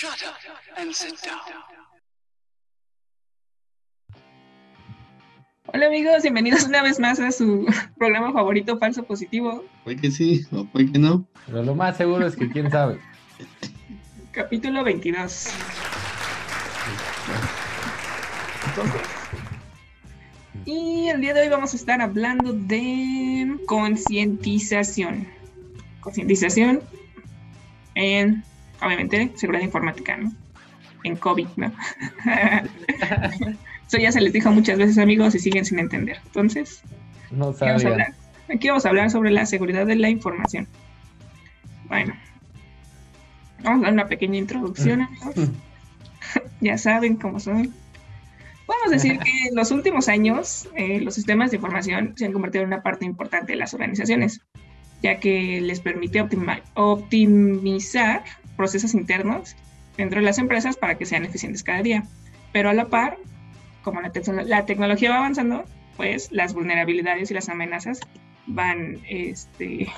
Shut up and sit down. Hola amigos, bienvenidos una vez más a su programa favorito Falso Positivo, Puede que sí, o puede que no. Pero lo más seguro es que quién sabe. capítulo 22. Y el día de hoy vamos a estar hablando de concientización. Concientización en, obviamente, seguridad informática, ¿no? En COVID, ¿no? Eso ya se les dijo muchas veces, amigos, y siguen sin entender. Entonces, No Aquí vamos, a hablar, aquí vamos a hablar sobre la seguridad de la información. Bueno, vamos a dar una pequeña introducción, amigos. ya saben cómo son. Podemos decir que en los últimos años eh, los sistemas de información se han convertido en una parte importante de las organizaciones, ya que les permite optima- optimizar procesos internos dentro de las empresas para que sean eficientes cada día. Pero a la par, como la, tecno- la tecnología va avanzando, pues las vulnerabilidades y las amenazas van este,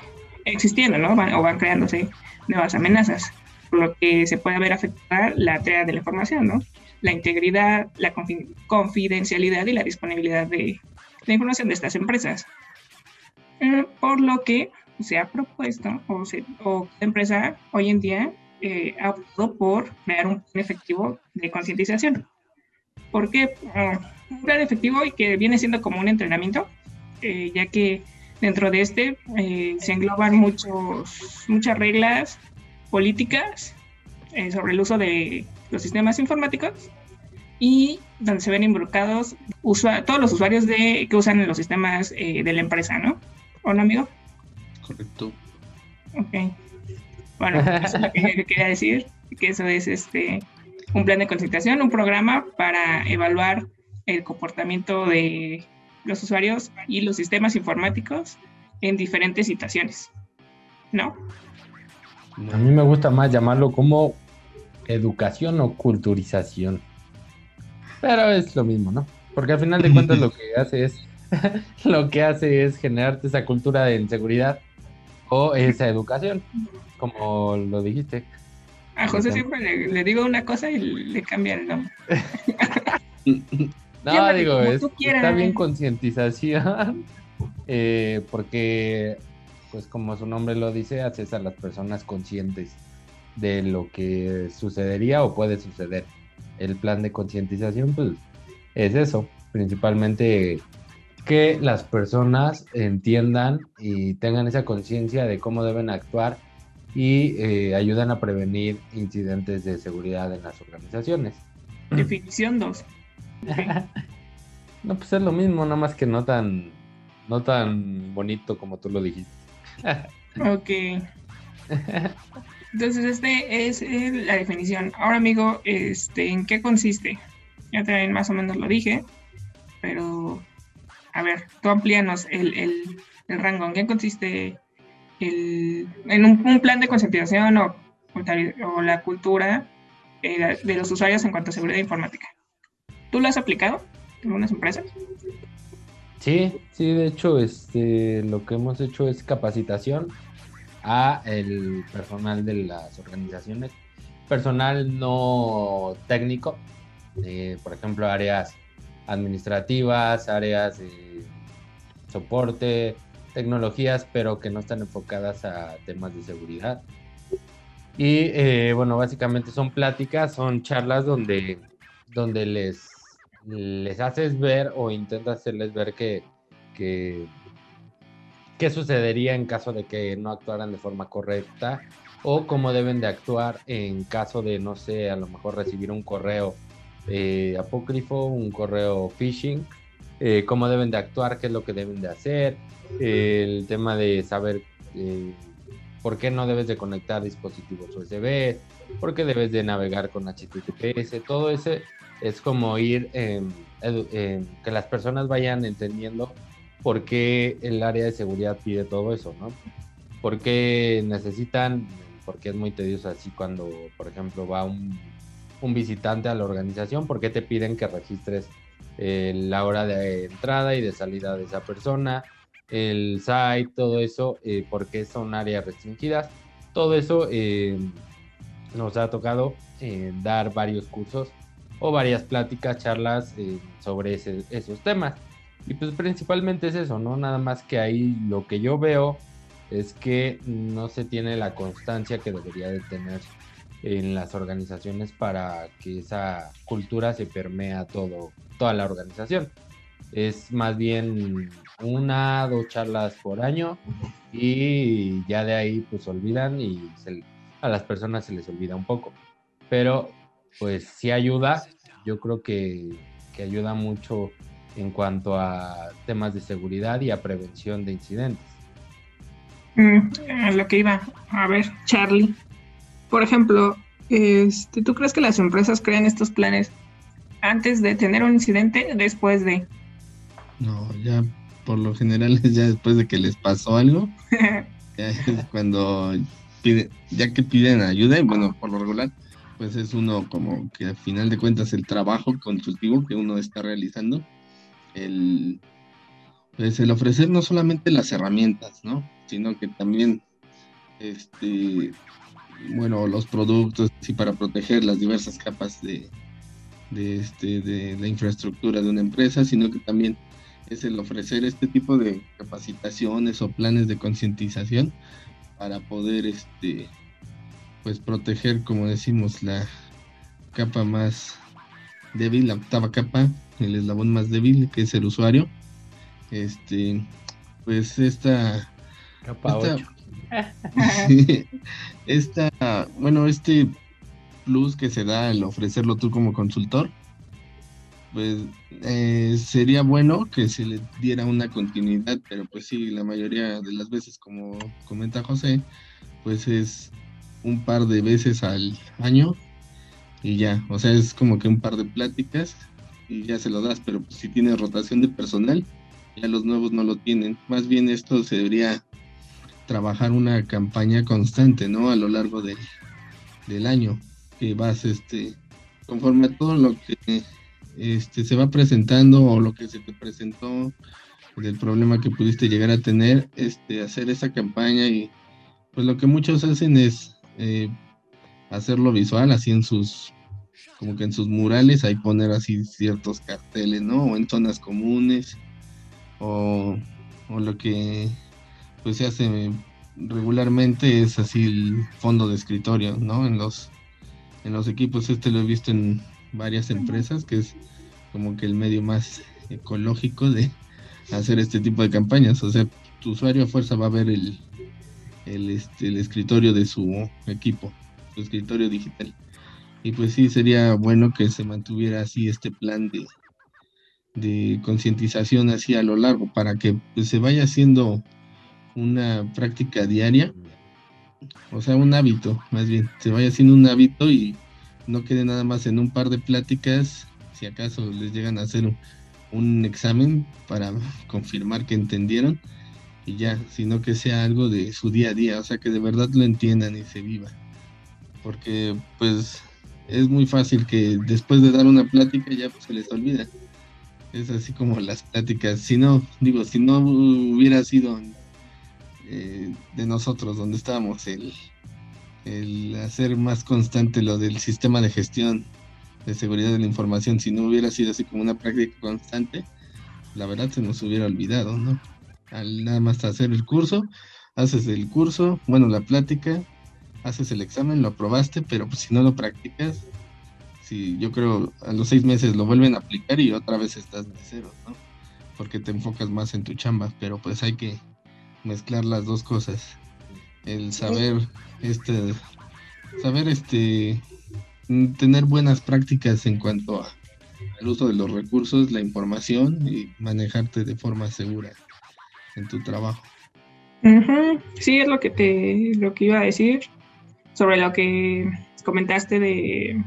existiendo, ¿no? Van- o van creándose nuevas amenazas, por lo que se puede ver afectada la tarea de la información, ¿no? La integridad, la confi- confidencialidad y la disponibilidad de la información de estas empresas. Eh, por lo que se ha propuesto, o, se, o la empresa hoy en día eh, ha optado por crear un plan efectivo de concientización. ¿Por qué? Ah, un plan efectivo y que viene siendo como un entrenamiento, eh, ya que dentro de este eh, se engloban muchos, muchas reglas políticas eh, sobre el uso de los sistemas informáticos y donde se ven involucrados todos los usuarios de, que usan los sistemas de la empresa, ¿no? ¿O no, amigo? Correcto. Ok. Bueno, eso es lo que yo quería decir, que eso es este un plan de concentración, un programa para evaluar el comportamiento de los usuarios y los sistemas informáticos en diferentes situaciones. ¿No? A mí me gusta más llamarlo como educación o culturización. Pero es lo mismo, ¿no? Porque al final de cuentas lo que hace es lo que hace es generarte esa cultura de inseguridad o esa educación, como lo dijiste. A José siempre le, le digo una cosa y le cambia el nombre. No, Llámale digo, es, está bien concientización, eh, porque, pues como su nombre lo dice, haces a las personas conscientes de lo que sucedería o puede suceder. El plan de concientización, pues, es eso, principalmente que las personas entiendan y tengan esa conciencia de cómo deben actuar y eh, ayudan a prevenir incidentes de seguridad en las organizaciones. Definición 2. No, pues es lo mismo, nada más que no tan, no tan bonito como tú lo dijiste. Ok. Entonces, este es eh, la definición. Ahora, amigo, este, ¿en qué consiste? Ya también más o menos lo dije, pero a ver, tú amplíanos el, el, el rango. ¿En qué consiste el, en un, un plan de concientización o, o la cultura eh, de los usuarios en cuanto a seguridad informática? ¿Tú lo has aplicado en algunas empresas? Sí, sí, de hecho, este, lo que hemos hecho es capacitación a el personal de las organizaciones, personal no técnico, eh, por ejemplo, áreas administrativas, áreas de soporte, tecnologías, pero que no están enfocadas a temas de seguridad. Y eh, bueno, básicamente son pláticas, son charlas donde, donde les, les haces ver o intentas hacerles ver que, que qué sucedería en caso de que no actuaran de forma correcta o cómo deben de actuar en caso de, no sé, a lo mejor recibir un correo eh, apócrifo, un correo phishing, eh, cómo deben de actuar, qué es lo que deben de hacer, eh, el tema de saber eh, por qué no debes de conectar dispositivos USB, por qué debes de navegar con HTTPS, todo ese es como ir edu- eh, que las personas vayan entendiendo por qué el área de seguridad pide todo eso, ¿no? Por qué necesitan, porque es muy tedioso así cuando, por ejemplo, va un, un visitante a la organización, por qué te piden que registres eh, la hora de entrada y de salida de esa persona, el site, todo eso, eh, porque son áreas restringidas. Todo eso eh, nos ha tocado eh, dar varios cursos o varias pláticas, charlas sobre esos temas. Y pues principalmente es eso, ¿no? Nada más que ahí lo que yo veo es que no se tiene la constancia que debería de tener en las organizaciones para que esa cultura se permea todo, toda la organización. Es más bien una, dos charlas por año y ya de ahí pues olvidan y a las personas se les olvida un poco. Pero pues sí ayuda, yo creo que, que ayuda mucho en cuanto a temas de seguridad y a prevención de incidentes. Mm, a lo que iba, a ver, Charlie, por ejemplo, este, ¿tú crees que las empresas crean estos planes antes de tener un incidente, después de? No, ya por lo general es ya después de que les pasó algo, ya es cuando pide, ya que piden ayuda, y bueno, por lo regular, pues es uno como que al final de cuentas el trabajo consultivo que uno está realizando, el, pues el ofrecer no solamente las herramientas, ¿no? Sino que también, este, bueno, los productos y para proteger las diversas capas de, de, este, de la infraestructura de una empresa, sino que también es el ofrecer este tipo de capacitaciones o planes de concientización para poder este pues proteger como decimos la capa más débil la octava capa el eslabón más débil que es el usuario. Este pues esta capa esta, esta bueno este plus que se da al ofrecerlo tú como consultor pues eh, sería bueno que se le diera una continuidad, pero pues sí, la mayoría de las veces, como comenta José, pues es un par de veces al año y ya, o sea, es como que un par de pláticas y ya se lo das, pero pues si tiene rotación de personal, ya los nuevos no lo tienen. Más bien esto se debería trabajar una campaña constante, ¿no? A lo largo del, del año, que vas, este, conforme a todo lo que este, se va presentando o lo que se te presentó del problema que pudiste llegar a tener, este, hacer esa campaña y pues lo que muchos hacen es eh, hacerlo visual, así en sus, como que en sus murales, ahí poner así ciertos carteles, ¿no? O en zonas comunes, o, o lo que pues se hace regularmente es así el fondo de escritorio, ¿no? En los, en los equipos, este lo he visto en varias empresas, que es como que el medio más ecológico de hacer este tipo de campañas. O sea, tu usuario a fuerza va a ver el, el, este, el escritorio de su equipo, su escritorio digital. Y pues sí, sería bueno que se mantuviera así este plan de, de concientización así a lo largo para que pues, se vaya haciendo una práctica diaria, o sea, un hábito, más bien, se vaya haciendo un hábito y no quede nada más en un par de pláticas, si acaso les llegan a hacer un, examen para confirmar que entendieron y ya, sino que sea algo de su día a día, o sea, que de verdad lo entiendan y se viva. Porque pues es muy fácil que después de dar una plática ya pues, se les olvida. Es así como las pláticas, si no, digo, si no hubiera sido eh, de nosotros donde estábamos el, el hacer más constante lo del sistema de gestión de seguridad de la información, si no hubiera sido así como una práctica constante, la verdad se nos hubiera olvidado, ¿no? Al nada más hacer el curso, haces el curso, bueno, la plática, haces el examen, lo aprobaste, pero pues si no lo practicas, si yo creo a los seis meses lo vuelven a aplicar y otra vez estás de cero, ¿no? Porque te enfocas más en tu chamba, pero pues hay que mezclar las dos cosas el saber este saber este tener buenas prácticas en cuanto al uso de los recursos, la información y manejarte de forma segura en tu trabajo. Sí, es lo que te lo que iba a decir sobre lo que comentaste de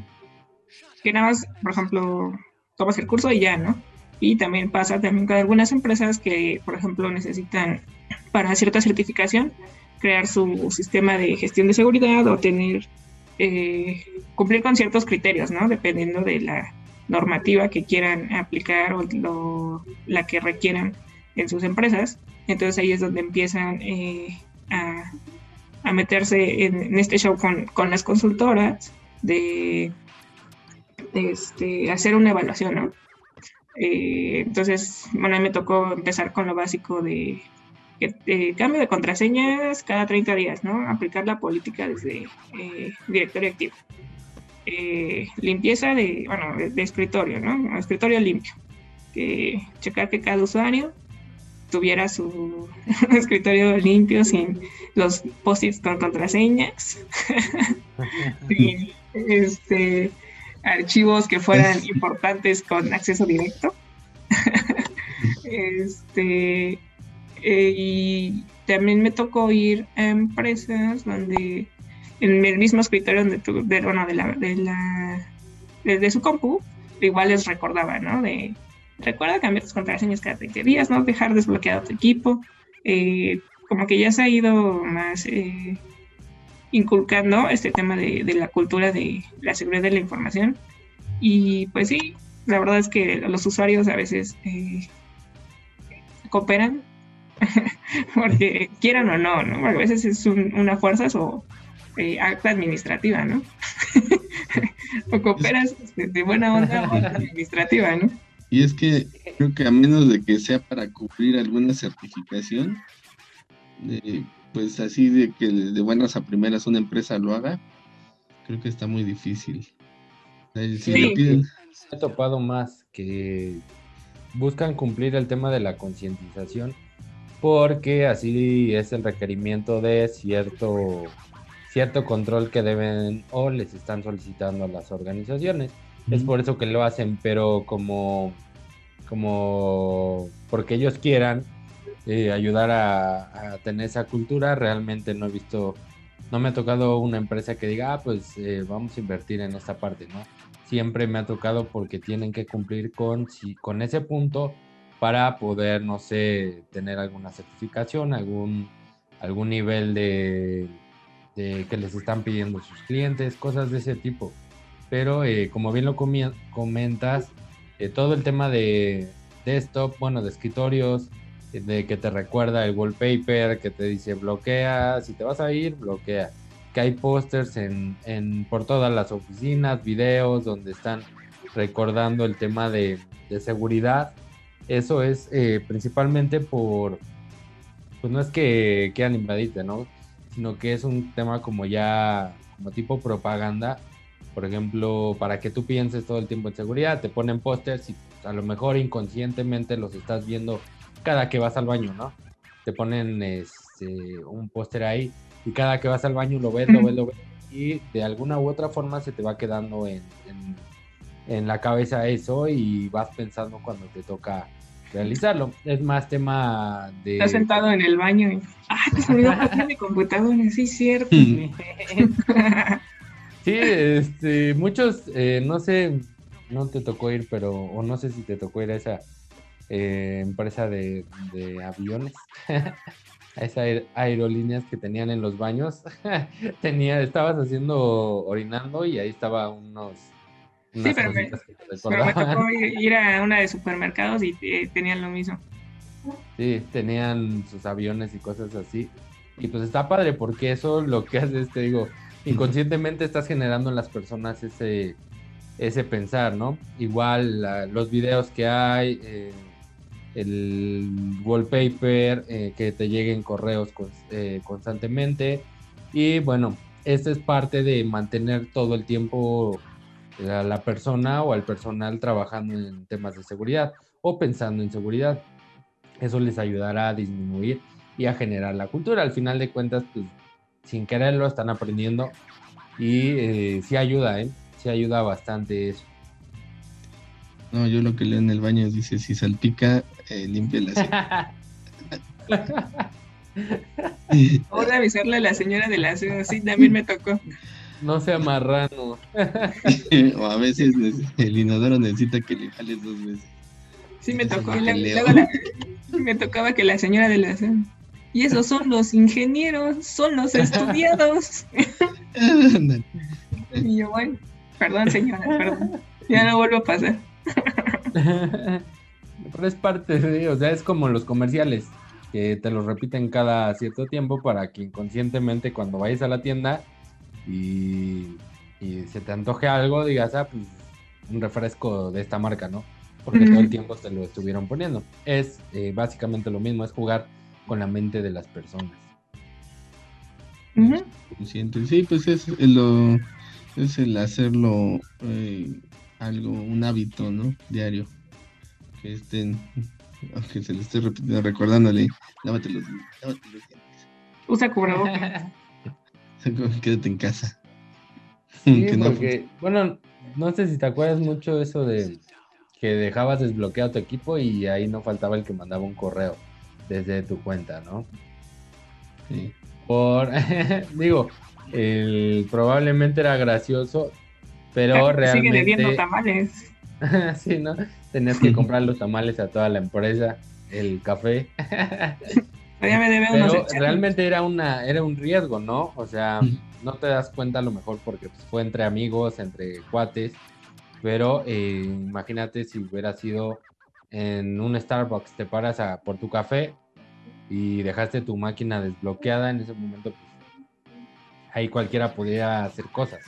que nada más, por ejemplo, tomas el curso y ya, ¿no? Y también pasa también con algunas empresas que, por ejemplo, necesitan para cierta certificación crear su sistema de gestión de seguridad o tener, eh, cumplir con ciertos criterios, ¿no? Dependiendo de la normativa que quieran aplicar o la que requieran en sus empresas. Entonces ahí es donde empiezan eh, a, a meterse en, este show con, con, las consultoras de, este, hacer una evaluación, ¿no? Eh, entonces, bueno, a mí me tocó empezar con lo básico de, cambio de contraseñas cada 30 días, ¿no? Aplicar la política desde eh, directorio activo. Eh, limpieza de, bueno, de, escritorio, ¿no? Escritorio limpio. checar que cada usuario tuviera su escritorio limpio sin los post-its con contraseñas, sin este, archivos que fueran importantes con acceso directo. este, eh, y también me tocó ir a empresas donde en el mismo escritorio donde tu, de, bueno, de, la, de, la, de, su compu, igual les recordaba, ¿no? De, recuerda cambiar tus contraseñas cada 30 días, ¿no? Dejar desbloqueado tu equipo. Eh, como que ya se ha ido más eh, inculcando este tema de, la cultura de la seguridad de la información. Y pues sí, la verdad es que los usuarios a veces eh, cooperan, porque quieran o no, ¿no? a veces es una fuerza o acta administrativa, ¿no? o cooperas de buena onda o administrativa, ¿no? Y es que creo que a menos de que sea para cubrir alguna certificación, eh, pues así de que de buenas a primeras una empresa lo haga, creo que está muy difícil. Si sí. He topado más que buscan cumplir el tema de la concientización porque así es el requerimiento de cierto cierto control que deben o les están solicitando a las organizaciones. Es por eso que lo hacen, pero como, como porque ellos quieran eh, ayudar a, tener esa cultura, realmente no he visto, no me ha tocado una empresa que diga, ah, pues eh, vamos a invertir en esta parte, ¿no? Siempre me ha tocado porque tienen que cumplir con, si, con ese punto para poder, no sé, tener alguna certificación, algún, algún nivel de, de que les están pidiendo sus clientes, cosas de ese tipo pero eh, como bien lo comentas, eh, todo el tema de desktop, bueno, de escritorios, eh, de que te recuerda el wallpaper, que te dice bloquea, si te vas a ir, bloquea. Que hay pósters en, por todas las oficinas, videos donde están recordando el tema de, seguridad. Eso es principalmente por, pues no es que quieran invadirte, ¿no? Sino que es un tema como ya, como tipo propaganda por ejemplo, para que tú pienses todo el tiempo en seguridad, te ponen pósters y a lo mejor inconscientemente los estás viendo cada que vas al baño, ¿no? Te ponen este, un póster ahí y cada que vas al baño lo ves, lo ves, lo ves y de alguna u otra forma se te va quedando en, en, la cabeza eso y vas pensando cuando te toca realizarlo. Es más tema de... Estás sentado en el baño y... ¡Ah, te salió mi computadora! Sí, cierto. Sí, este, muchos, eh, no sé, no te tocó ir, pero, o no sé si te tocó ir a esa eh, empresa de, aviones, a esas aerolíneas que tenían en los baños. Tenía, estabas haciendo, orinando y ahí estaba unos... Sí, pero me, tocó ir a una de supermercados y eh, tenían lo mismo. Sí, tenían sus aviones y cosas así. Y pues está padre porque eso lo que hace es, te digo, inconscientemente estás generando en las personas ese, ese pensar, ¿no? Igual los videos que hay, eh, el wallpaper, eh, que te lleguen correos eh, constantemente. Y bueno, esta es parte de mantener todo el tiempo a la persona o al personal trabajando en temas de seguridad o pensando en seguridad. Eso les ayudará a disminuir y a generar la cultura. Al final de cuentas, pues sin quererlo están aprendiendo y eh, sí ayuda, ¿eh? Sí ayuda bastante eso. No, yo lo que leo en el baño dice, si salpica, eh, limpia la a avisarle a la señora de la ciudad, sí, también me tocó. No sea marrano. o a veces el inodoro necesita que le jales dos veces. Sí, me tocó. me tocaba que la señora de la y esos son los ingenieros, son los estudiados. y yo, bueno, perdón señora, perdón. Ya no vuelvo a pasar. Pero es parte de, o sea, es como los comerciales. que te lo repiten cada cierto tiempo para que inconscientemente cuando vayas a la tienda y, y se te antoje algo, digas, ah, pues un refresco de esta marca, ¿no? Porque todo el tiempo te lo estuvieron poniendo. Es eh, básicamente lo mismo, es jugar con la mente de las personas. Sí, pues es lo es el hacerlo eh, algo, un hábito, ¿no? Diario. Que estén, aunque se le esté recordándole, lávate los, lávate los dientes. Usa cubrebocas. Quédate en casa. Sí, porque, bueno, no sé si te acuerdas mucho eso de que dejabas desbloqueado tu equipo y ahí no faltaba el que mandaba un correo desde tu cuenta, ¿no? Sí. Por, digo, el, probablemente era gracioso, pero realmente... Sigue debiendo tamales. sí, ¿no? Tenías que comprar los tamales a toda la empresa, el café. Pero me debe pero realmente era una era un riesgo, ¿no? O sea, no te das cuenta a lo mejor porque pues, fue entre amigos, entre cuates, pero eh, imagínate si hubiera sido en un Starbucks, te paras a, por tu café y dejaste tu máquina desbloqueada, en ese momento pues, ahí cualquiera podría hacer cosas.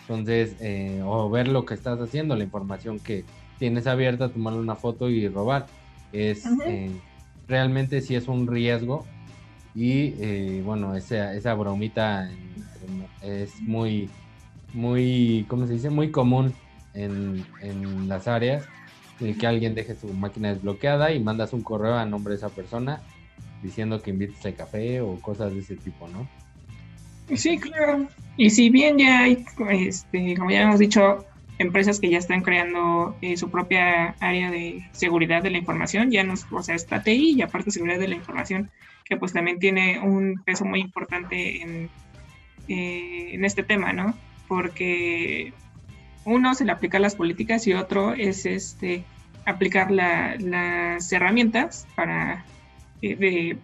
Entonces, eh, o ver lo que estás haciendo, la información que tienes abierta, tomarle una foto y robar. Es eh, realmente sí es un riesgo. Y eh, bueno, esa, esa bromita es muy, muy, ¿cómo se dice? Muy común en, en las áreas. El que alguien deje su máquina desbloqueada y mandas un correo a nombre de esa persona diciendo que invites al café o cosas de ese tipo, ¿no? Sí, claro. Y si bien ya hay, este, como ya hemos dicho, empresas que ya están creando eh, su propia área de seguridad de la información, ya nos, o sea, está TI y aparte seguridad de la información, que pues también tiene un peso muy importante en, eh, este tema, ¿no? Porque uno se le aplica las políticas y otro es este aplicar las herramientas para eh, de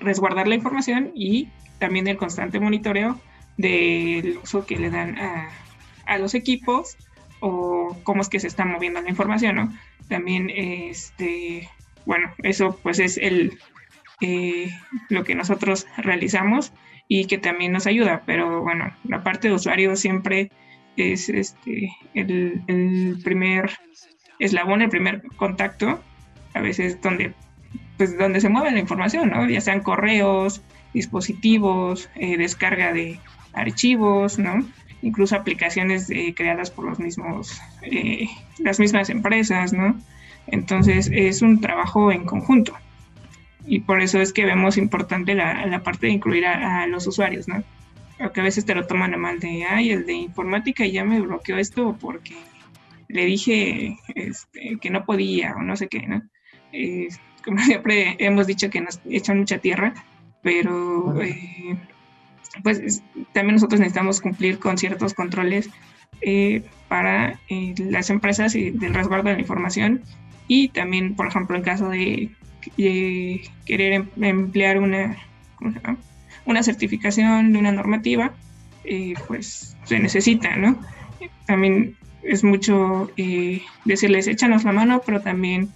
resguardar la información y también el constante monitoreo del uso que le dan a, los equipos o cómo es que se está moviendo la información, ¿no? También, este, bueno, eso pues es el, eh, lo que nosotros realizamos y que también nos ayuda, pero bueno, la parte de usuario siempre es este, el, el primer eslabón, el primer contacto, a veces donde pues donde se mueve la información, ¿no? Ya sean correos, dispositivos, eh, descarga de archivos, ¿no? Incluso aplicaciones eh, creadas por los mismos, eh, las mismas empresas, ¿no? Entonces es un trabajo en conjunto. Y por eso es que vemos importante la, parte de incluir a, los usuarios, ¿no? Porque a veces te lo toman a mal de, ay, el de informática ya me bloqueó esto porque le dije este, que no podía o no sé qué, ¿no? como siempre hemos dicho que nos echan mucha tierra, pero eh, pues también nosotros necesitamos cumplir con ciertos controles eh, para eh, las empresas y del resguardo de la información y también, por ejemplo, en caso de, querer em, emplear una, una certificación de una normativa, pues se necesita, ¿no? También es mucho decirles, échanos la mano, pero también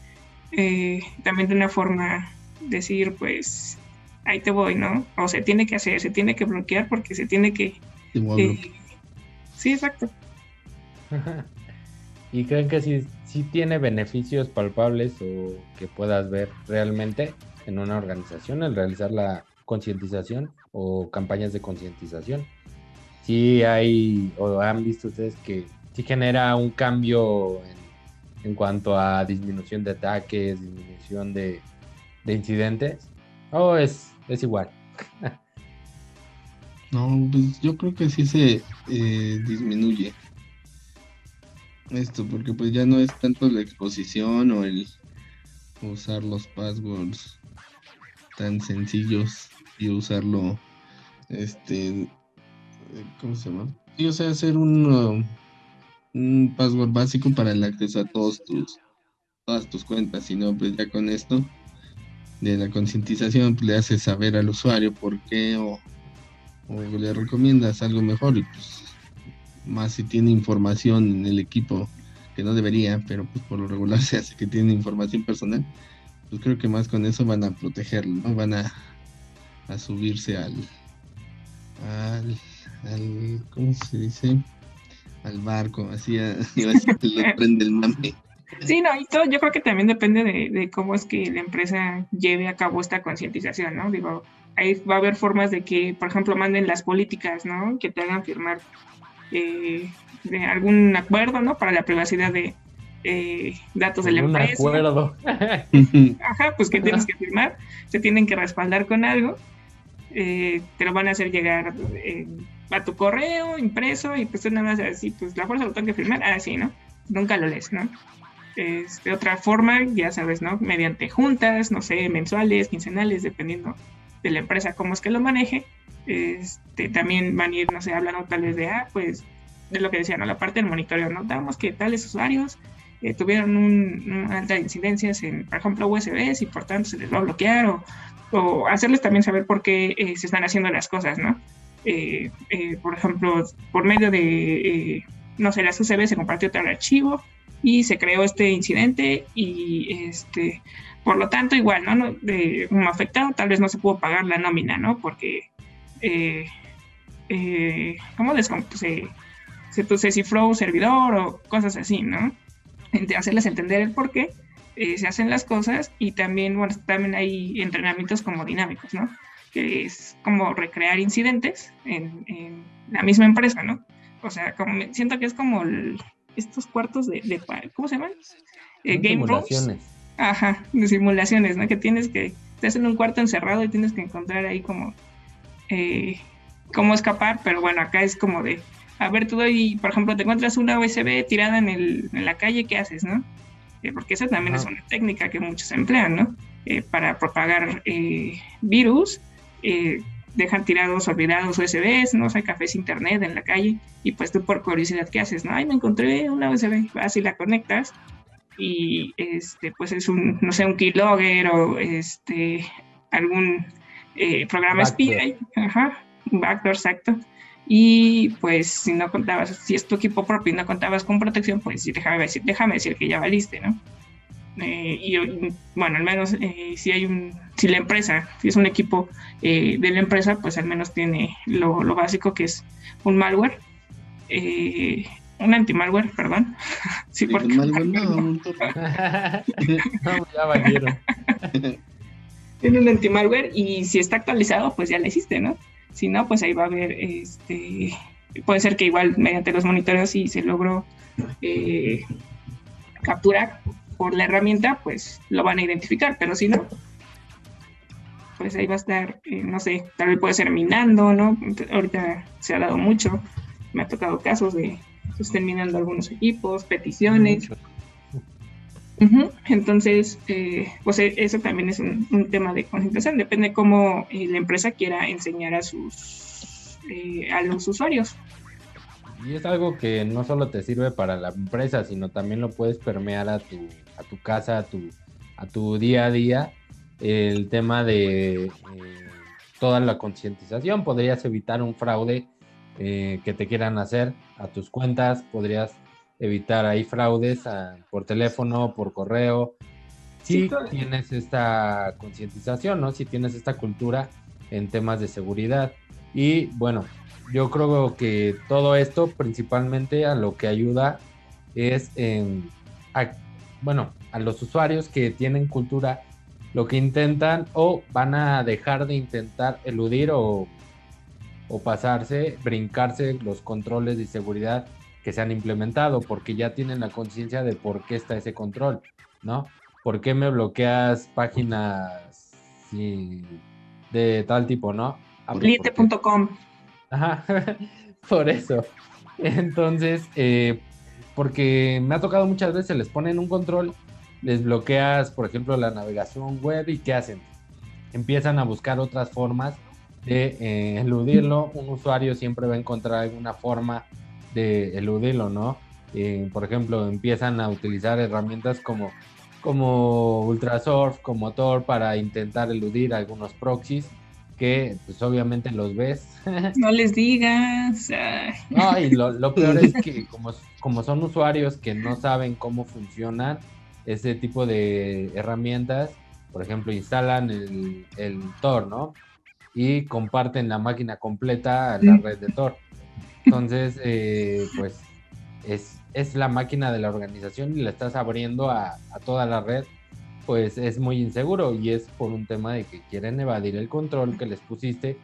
eh, también de una forma decir, pues, ahí te voy, ¿no? O se tiene que hacer, se tiene que bloquear porque se tiene que... Eh, sí, exacto. ¿Y creen que sí, sí tiene beneficios palpables o que puedas ver realmente en una organización el realizar la concientización o campañas de concientización? Sí hay, o han visto ustedes que sí genera un cambio en en cuanto a disminución de ataques, disminución de, incidentes? ¿O es, es igual? no, pues yo creo que sí se eh, disminuye esto, porque pues ya no es tanto la exposición o el usar los passwords tan sencillos y usarlo, este, ¿cómo se llama? Sí, o sea, hacer un un password básico para el acceso a todos tus todas tus cuentas, sino pues ya con esto de la concientización pues, le haces saber al usuario por qué o, le recomiendas algo mejor y pues más si tiene información en el equipo que no debería, pero pues por lo regular se hace que tiene información personal, pues creo que más con eso van a protegerlo, ¿no? Van a, a subirse al, al, al, ¿cómo se dice? Al barco, así, a, prende el mame. Sí, no, y todo yo creo que también depende de, de, cómo es que la empresa lleve a cabo esta concientización, ¿no? Digo, ahí va a haber formas de que, por ejemplo, manden las políticas, ¿no? Que te hagan firmar eh, de algún acuerdo, ¿no? Para la privacidad de eh, datos de la Un empresa. acuerdo. Ajá, pues que tienes que firmar, se tienen que respaldar con algo, eh, te lo van a hacer llegar eh, a tu correo impreso y pues tú nada más así, pues la fuerza lo tengo que firmar, ah, sí, ¿no? Nunca lo lees, ¿no? De otra forma, ya sabes, ¿no? Mediante juntas, no sé, mensuales, quincenales, dependiendo de la empresa cómo es que lo maneje. Este, también van a ir, no sé, hablando tal vez de, ah, pues, de lo que decían, ¿no? La parte del monitoreo, ¿no? Damos que tales usuarios eh, tuvieron un, una alta incidencias en, por ejemplo, USBs y por tanto se les va a bloquear o, hacerles también saber por qué eh, se están haciendo las cosas, ¿no? Eh, por ejemplo, por medio de, no sé, las USB se compartió tal archivo y se creó este incidente y este por lo tanto igual no, de como afectado tal vez no se pudo pagar la nómina no porque eh, eh, cómo se, se, se cifró un servidor o cosas así no hacerles entender el por qué eh, se hacen las cosas y también bueno también hay entrenamientos como dinámicos no que es como recrear incidentes en, en la misma empresa no o sea como siento que es como el, estos cuartos de, de, ¿cómo se llaman? Eh, game rooms. Ajá, de simulaciones, ¿no? Que tienes que, estás en un cuarto encerrado y tienes que encontrar ahí como eh, cómo escapar, pero bueno, acá es como de, a ver, tú doy, por ejemplo, te encuentras una USB tirada en, el, en la calle, ¿qué haces, no? Eh, porque esa también es una técnica que muchos emplean, ¿no? Eh, para propagar eh, virus, eh, dejan tirados, olvidados USBs, no o sea, cafés internet en la calle, y pues tú por curiosidad, ¿qué haces? No, ay, me encontré una USB, vas y la conectas, y este, pues es un, no sé, un keylogger o este, algún eh, programa espía, ajá, un backdoor, exacto. Y pues si no contabas, si es tu equipo propio y no contabas con protección, pues déjame decir, déjame decir que ya valiste, ¿no? Eh, y bueno, al menos eh, si hay un, si la empresa, si es un equipo eh, de la empresa, pues al menos tiene lo, lo básico que es un malware, eh, un anti-malware, perdón. sí, porque... malware, no, no, ya valieron. tiene un anti-malware y si está actualizado, pues ya lo hiciste, ¿no? Si no, pues ahí va a haber, este, puede ser que igual mediante los monitoreos si se logró eh, capturar por la herramienta, pues lo van a identificar, pero si no, pues ahí va a estar, eh, no sé, tal vez puede ser minando, ¿no? Ahorita se ha dado mucho, me ha tocado casos de que estén minando algunos equipos, peticiones. Uh -huh. Entonces, eh, pues eso también es un, un, tema de concentración, depende cómo eh, la empresa quiera enseñar a sus eh, a los usuarios. Y es algo que no solo te sirve para la empresa, sino también lo puedes permear a tu, a tu casa, a tu, a tu día a día. El tema de eh, toda la concientización, podrías evitar un fraude eh, que te quieran hacer a tus cuentas, podrías evitar ahí fraudes a, por teléfono, por correo. Si sí, tienes esta concientización, ¿no? Si tienes esta cultura en temas de seguridad. Y bueno, yo creo que todo esto principalmente a lo que ayuda es en, a, bueno, a los usuarios que tienen cultura, lo que intentan o van a dejar de intentar eludir o, o pasarse, brincarse los controles de seguridad que se han implementado, porque ya tienen la conciencia de por qué está ese control, ¿no? ¿Por qué me bloqueas páginas sí, de tal tipo, no? Cliente.com. Ajá, por eso. Entonces, eh, porque me ha tocado muchas veces, les ponen un control, les bloqueas, por ejemplo, la navegación web y ¿qué hacen? Empiezan a buscar otras formas de eh, eludirlo. Un usuario siempre va a encontrar alguna forma de eludirlo, ¿no? Eh, por ejemplo, empiezan a utilizar herramientas como, como Ultrasource, como Tor para intentar eludir algunos proxies que pues obviamente los ves. No les digas. No, y lo, lo, peor es que como, como son usuarios que no saben cómo funcionan ese tipo de herramientas, por ejemplo, instalan el, el Tor, ¿no? Y comparten la máquina completa a la red de Tor. Entonces, eh, pues es, es, la máquina de la organización y la estás abriendo a, a, toda la red, pues es muy inseguro y es por un tema de que quieren evadir el control que les pusiste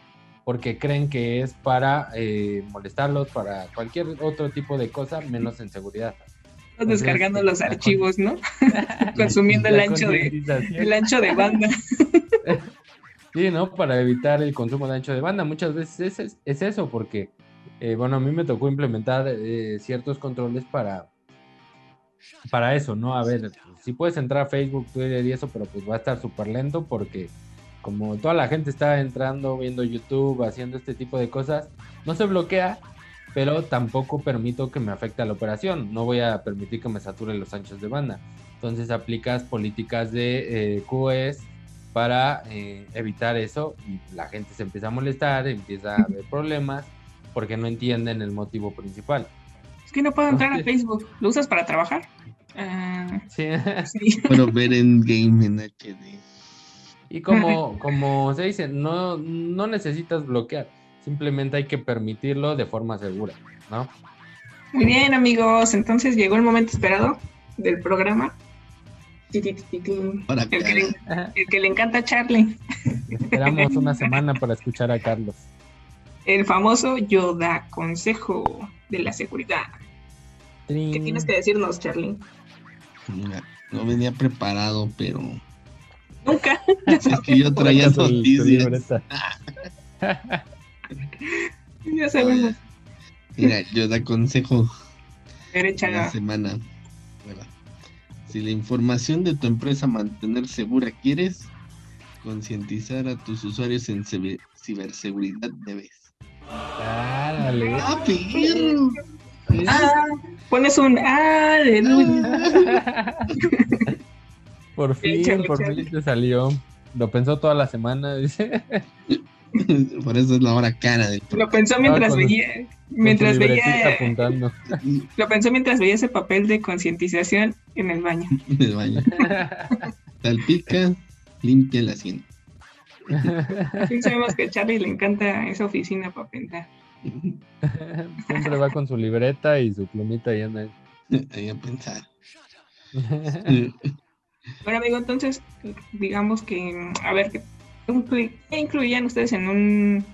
porque creen que es para eh, molestarlos, para cualquier otro tipo de cosa, menos en seguridad. Descargando los archivos, ¿no? Consumiendo el ancho, de, el ancho de banda. sí, ¿no? Para evitar el consumo de ancho de banda. Muchas veces es, es eso, porque, eh, bueno, a mí me tocó implementar eh, ciertos controles para, para eso, ¿no? A ver, si puedes entrar a Facebook, Twitter y eso, pero pues va a estar súper lento porque como toda la gente está entrando, viendo YouTube, haciendo este tipo de cosas, no se bloquea, pero tampoco permito que me afecte la operación. No voy a permitir que me sature los anchos de banda. Entonces aplicas políticas de eh, QoS para eh, evitar eso y la gente se empieza a molestar, empieza a haber problemas porque no entienden el motivo principal. Es que no puedo entrar a Facebook. ¿Lo usas para trabajar? Uh, sí. sí. Puedo ver en Game en HD. Y como, como se dice, no, no necesitas bloquear, simplemente hay que permitirlo de forma segura, ¿no? Muy bien, amigos, entonces llegó el momento esperado del programa. El que, le, el que le encanta a Charlie. Esperamos una semana para escuchar a Carlos. El famoso Yoda Consejo de la Seguridad. ¿Qué tienes que decirnos, Charlie? Mira, no venía preparado, pero Nunca. Es que yo traía noticias. ya sabemos. Mira, yo te aconsejo Derecha. la semana. Bueno, si la información de tu empresa mantener segura quieres, concientizar a tus usuarios en ciberseguridad debes. Dale. ¡Ah, perro! Ah, pones un aleluya. Por fin, por fin te salió. Lo pensó toda la semana, dice. Por eso es la hora cara del Lo pensó mientras con- veía, mientras veía, apuntando. lo pensó mientras veía ese papel de concientización en el baño. del baño. Salpica, limpia el asiento. Sí sabemos que a Charlie le encanta esa oficina para pintar. Siempre va con su libreta y su plumita y anda. Ahí a pensar. Bueno, amigo, entonces, digamos que, a ver, ¿qué, inclu- qué incluirían ustedes en un,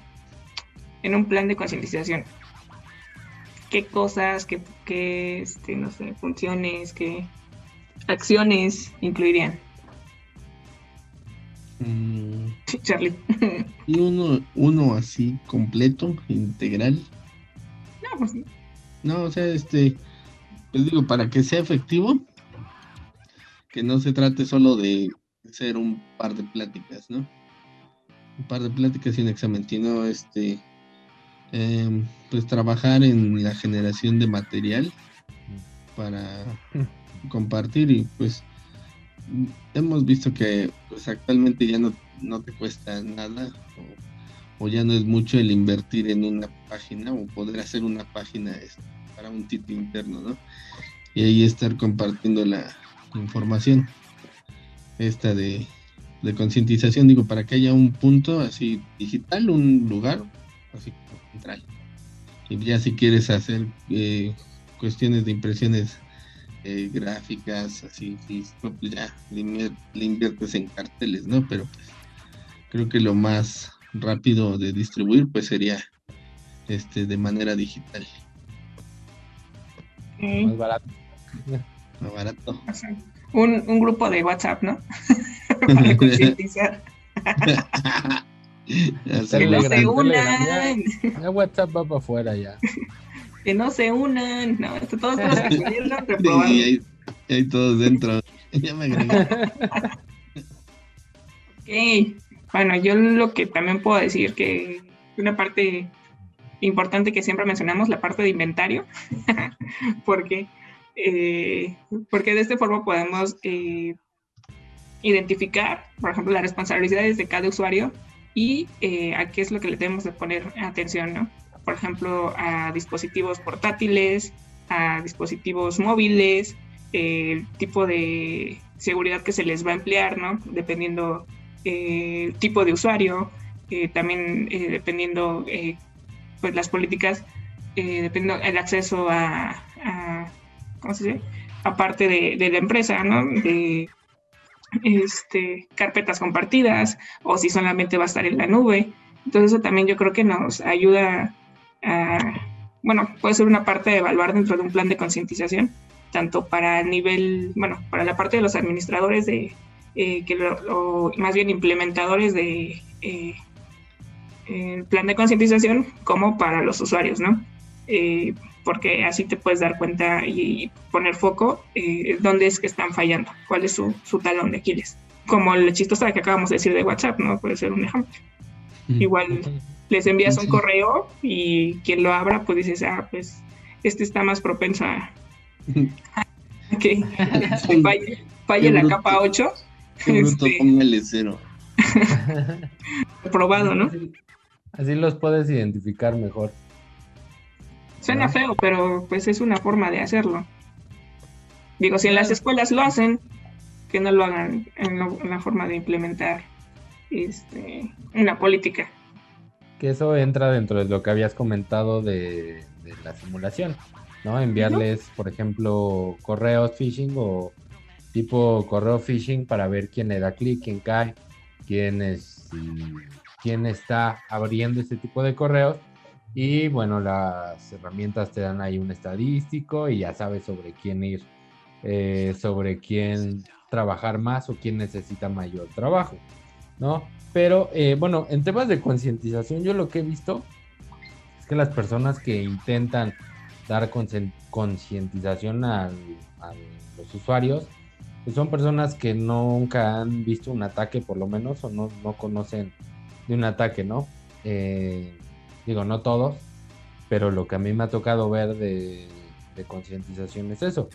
en un plan de concientización? ¿Qué cosas, qué, qué, este, no sé, funciones, qué acciones incluirían? Mm, Charlie. Y uno, uno así completo, integral. no, pues, No, o sea, este, pues digo, para que sea efectivo, que no se trate solo de hacer un par de pláticas, ¿no? Un par de pláticas y un examen, sino este, em, pues trabajar en la generación de material para compartir y pues hemos visto que pues actualmente ya no, no te cuesta nada o, ya no es mucho el invertir en una página o poder hacer una página este, para un sitio interno, ¿no? Y ahí estar compartiendo la información esta de, de concientización, digo, para que haya un punto así digital, un lugar así central. Y ya si quieres hacer eh, cuestiones de impresiones eh, gráficas, así pues ya le inviertes en carteles, ¿no? Pero pues creo que lo más rápido de distribuir pues sería este de manera digital, Más barato. más barato. o sea, un, un grupo de WhatsApp, ¿no? para concientizar. Que no se unan, Ya WhatsApp va para afuera ya. que no se unan. No, esto todos que pudieron Sí, ahí, ahí todos dentro. Ya me agregué. Ok, bueno, yo lo que también puedo decir que una parte importante que siempre mencionamos, la parte de inventario, porque, eh, porque de esta forma podemos eh, identificar, por ejemplo, las responsabilidades de cada usuario y eh, a qué es lo que le debemos de poner atención, ¿no? Por ejemplo, a dispositivos portátiles, a dispositivos móviles, el tipo de seguridad que se les va a emplear, ¿no? Dependiendo el tipo de usuario, también dependiendo pues las políticas, dependiendo el acceso a, ¿cómo se dice? Aparte de, de la empresa, ¿no? De, este, carpetas compartidas o si solamente va a estar en la nube. Entonces eso también yo creo que nos ayuda a, bueno, puede ser una parte de evaluar dentro de un plan de concientización, tanto para el nivel, bueno, para la parte de los administradores de, eh, que lo, más bien implementadores de eh, el plan de concientización, como para los usuarios, ¿no? Eh, porque así te puedes dar cuenta y poner foco eh, dónde es que están fallando, cuál es su, talón de Aquiles. Como el chistosa que acabamos de decir de WhatsApp, ¿no? Puede ser un ejemplo. Igual les envías un correo y quien lo abra, pues dices, ah, pues este está más propenso a, que falle, la capa 8. Este, cero. Probado, ¿no? así los puedes identificar mejor. Suena feo, pero pues es una forma de hacerlo. Digo, si en las escuelas lo hacen, que no lo hagan en, la forma de implementar este, una política. Que eso entra dentro de lo que habías comentado de, la simulación, ¿no? Enviarles, por ejemplo, correos phishing o tipo correo phishing para ver quién le da clic, quién cae, quién es, quién está abriendo ese tipo de correos y bueno, las herramientas te dan ahí un estadístico y ya sabes sobre quién ir, eh, sobre quién trabajar más o quién necesita mayor trabajo, ¿no? Pero eh, bueno, en temas de concientización, yo lo que he visto es que las personas que intentan dar concientización a, los usuarios, son personas que nunca han visto un ataque, por lo menos, o no, no conocen de un ataque, ¿no? Eh, Digo, no todos, pero lo que a mí me ha tocado ver de, concientización es eso,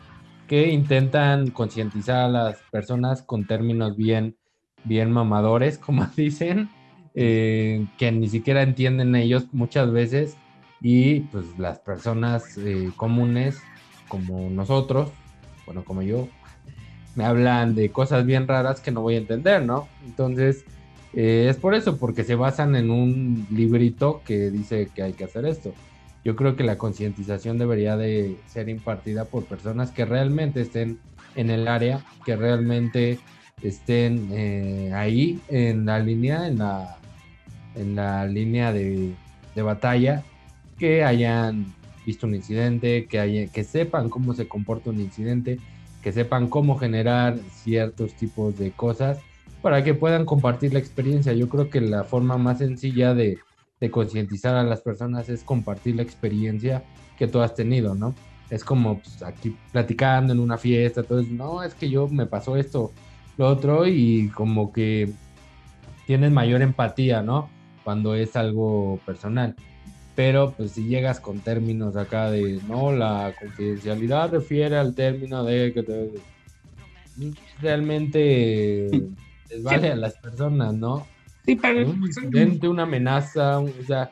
que intentan concientizar a las personas con términos bien, bien mamadores, como dicen, eh, que ni siquiera entienden ellos muchas veces y pues las personas eh, comunes como nosotros, bueno, como yo, me hablan de cosas bien raras que no voy a entender, ¿no? Entonces, eh, es por eso, porque se basan en un librito que dice que hay que hacer esto. Yo creo que la concientización debería de ser impartida por personas que realmente estén en el área, que realmente estén eh, ahí en la línea, en la, en la línea de, batalla, que hayan visto un incidente, que, que sepan cómo se comporta un incidente, que sepan cómo generar ciertos tipos de cosas para que puedan compartir la experiencia. Yo creo que la forma más sencilla de, concientizar a las personas es compartir la experiencia que tú has tenido, ¿no? Es como pues, aquí platicando en una fiesta, entonces, no, es que yo me pasó esto, lo otro, y como que tienes mayor empatía, ¿no? Cuando es algo personal. Pero pues si llegas con términos acá de, no, la confidencialidad refiere al término de que te... realmente vale a las personas, ¿no? Sí, pero... Un incidente, una amenaza, o sea,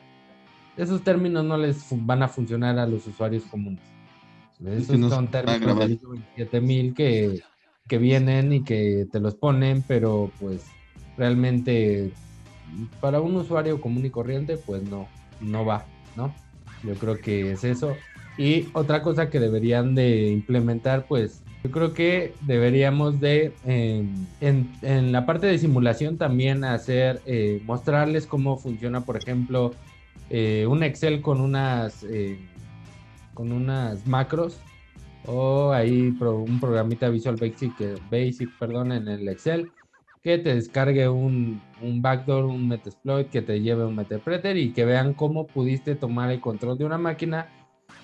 esos términos no les van a funcionar a los usuarios comunes. Esos son términos de 27000 que, que vienen y que te los ponen, pero pues realmente para un usuario común y corriente, pues no, no va, ¿no? Yo creo que es eso. Y otra cosa que deberían de implementar, pues yo creo que deberíamos de, em, en, la parte de simulación también hacer, eh, mostrarles cómo funciona, por ejemplo, eh, un Excel con unas, eh, con unas macros o ahí un programita Visual Basic, Basic perdón, en el Excel que te descargue un, un backdoor, un Metasploit, que te lleve un Metapreter y que vean cómo pudiste tomar el control de una máquina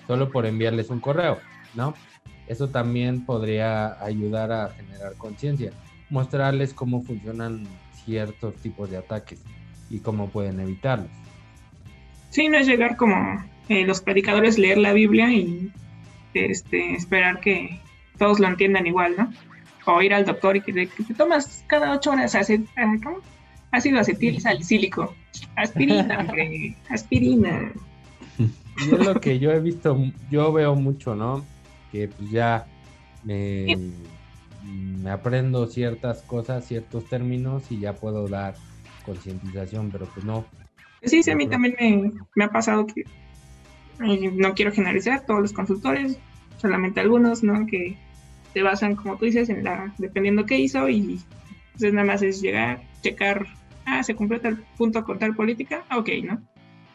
solo por enviarles un correo, ¿no? Eso también podría ayudar a generar conciencia, mostrarles cómo funcionan ciertos tipos de ataques y cómo pueden evitarlos. Sí, no es llegar como eh, los predicadores leer la Biblia y este, esperar que todos lo entiendan igual, ¿no? O ir al doctor y que te, tomas cada ocho horas acid, ah, ¿cómo? ácido acetil salicílico, aspirina, aspirina. Y es lo que yo he visto, yo veo mucho, ¿no? que pues ya me, mm, me aprendo ciertas cosas, ciertos términos y ya puedo dar concientización, pero pues no. Sí, sí, a mí también me, me ha pasado que eh, no quiero generalizar todos los consultores, solamente algunos, ¿no? Que se basan, como tú dices, en la, dependiendo qué hizo y entonces nada más es llegar, checar, ah, se cumplió tal punto con tal política, ah, ok, ¿no?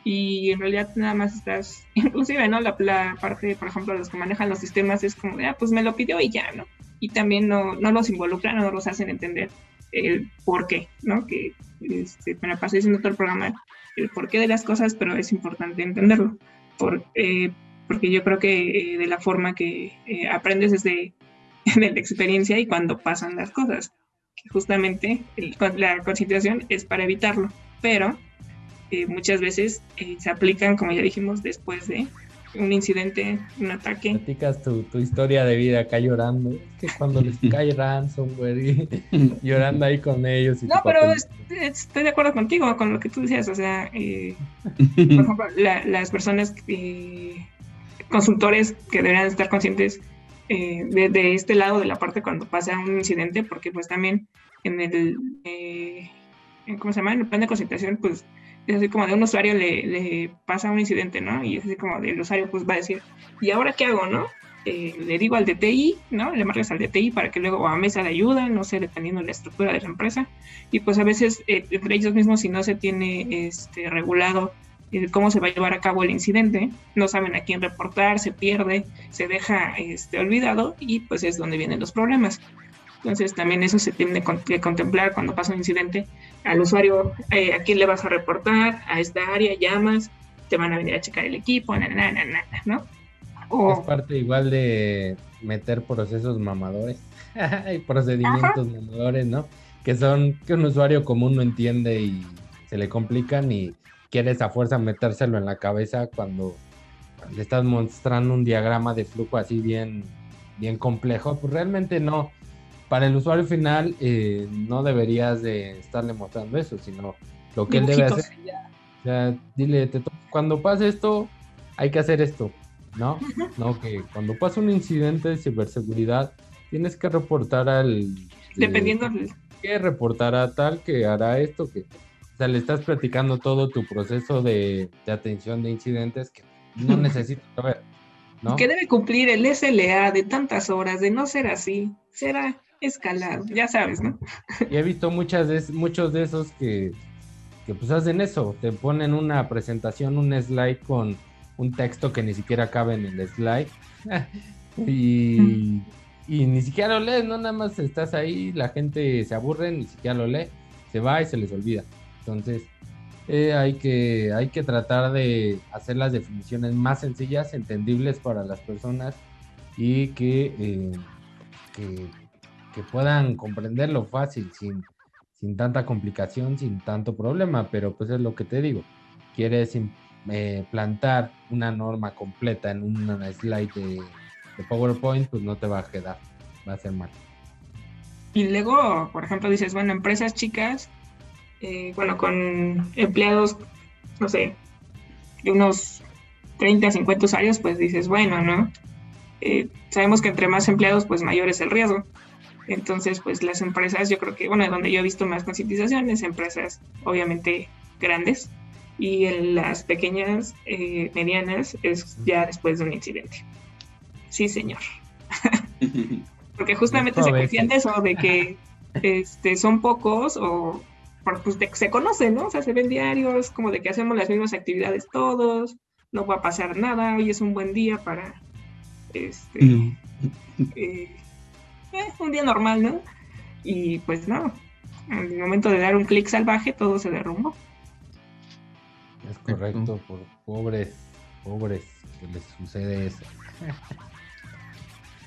Y en realidad nada más estás, inclusive, ¿no? La, la parte, por ejemplo, los que manejan los sistemas es como de, ah, pues me lo pidió y ya, ¿no? Y también no, no los involucran, no los hacen entender el por qué, ¿no? Que este, me la pasé diciendo todo el programa el porqué de las cosas, pero es importante entenderlo, por, eh, porque yo creo que eh, de la forma que eh, aprendes es de, de, la experiencia y cuando pasan las cosas, que justamente el, la concentración es para evitarlo, pero muchas veces se aplican, como ya dijimos, después de un incidente, un ataque. Platicas tu, tu historia de vida acá llorando. que cuando les cae ransomware llorando ahí con ellos. no, pero estoy de acuerdo contigo con lo que tú decías. O sea, eh, por ejemplo, las personas, eh, consultores que deberían estar conscientes eh, de, este lado de la parte cuando pasa un incidente, porque pues también en el, ¿cómo se llama? En el plan de concentración, pues es así como de un usuario le, pasa un incidente, ¿no? Y es así como del usuario pues va a decir, ¿y ahora qué hago, no? Eh, le digo al DTI, ¿no? Le marcas al DTI para que luego a mesa de ayuda, no sé, dependiendo de la estructura de la empresa. Y pues a veces eh, entre ellos mismos, si no se tiene este, regulado eh, cómo se va a llevar a cabo el incidente, no saben a quién reportar, se pierde, se deja este, olvidado y pues es donde vienen los problemas. Entonces también eso se tiene que contemplar cuando pasa un incidente al usuario, eh, a quién le vas a reportar, a esta área, llamas, te van a venir a checar el equipo, na, na, na, ¿no? Es parte igual de meter procesos mamadores y procedimientos mamadores, ¿no? Que son que un usuario común no entiende y se le complican y quiere esa fuerza metérselo en la cabeza cuando le estás mostrando un diagrama de flujo así bien, bien complejo, pues realmente no, para el usuario final eh, no deberías de estarle mostrando eso, sino lo que él debe hacer. O sea, dile, cuando pase esto, hay que hacer esto, ¿no? No, que cuando pasa un incidente de ciberseguridad, tienes que reportar al... Dependiendo Que reportar a tal que hará esto, que... Sea, le estás platicando todo tu proceso de, atención de incidentes que no necesitas saber, ¿no? Que debe cumplir el SLA de tantas horas, de no ser así, será escalar, ya sabes, ¿no? Y he visto muchas de, muchos de esos que, que pues hacen eso, te ponen una presentación, un slide con un texto que ni siquiera cabe en el slide y, y, ni siquiera lo lees, no nada más estás ahí, la gente se aburre, ni siquiera lo lee, se va y se les olvida. Entonces eh, hay, que, hay que tratar de hacer las definiciones más sencillas, entendibles para las personas y que, eh, que que puedan comprenderlo fácil, sin, sin tanta complicación, sin tanto problema, pero pues es lo que te digo. Quieres eh, plantar una norma completa en una slide de, PowerPoint, pues no te va a quedar, va a ser mal. Y luego, por ejemplo, dices, bueno, empresas chicas, eh, bueno, con empleados, no sé, de unos 30, 50 usuarios, pues dices, bueno, ¿no? Eh, sabemos que entre más empleados, pues mayor es el riesgo. Entonces, pues las empresas, yo creo que, bueno, donde yo he visto más concientizaciones, empresas obviamente grandes y en las pequeñas, eh, medianas, es ya después de un incidente. Sí, señor. Porque justamente se confían de eso, de que este, son pocos o pues se conocen, ¿no? O sea, se ven diarios, como de que hacemos las mismas actividades todos, no va a pasar nada, hoy es un buen día para este, eh, eh, un día normal, ¿no? Y pues no, en el momento de dar un clic salvaje todo se derrumbó. Es correcto, por pobres, pobres que les sucede eso.